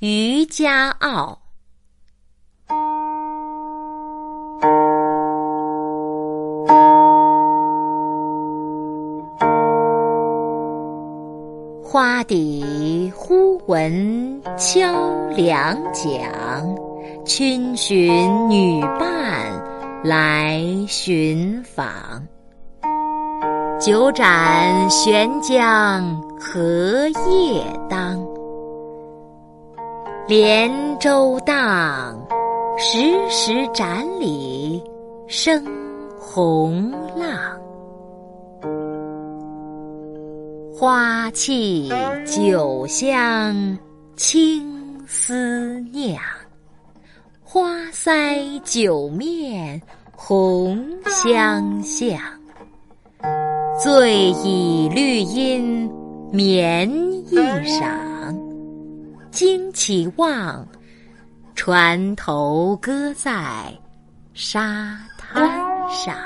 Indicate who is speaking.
Speaker 1: 渔家傲》。花底忽闻敲两桨，春寻女伴来寻访。酒盏悬江荷叶当，连舟荡，时时盏里生红浪。花气酒香轻思酿，花腮酒面红相向。醉倚绿阴眠一晌，惊起望，船头搁在沙滩上。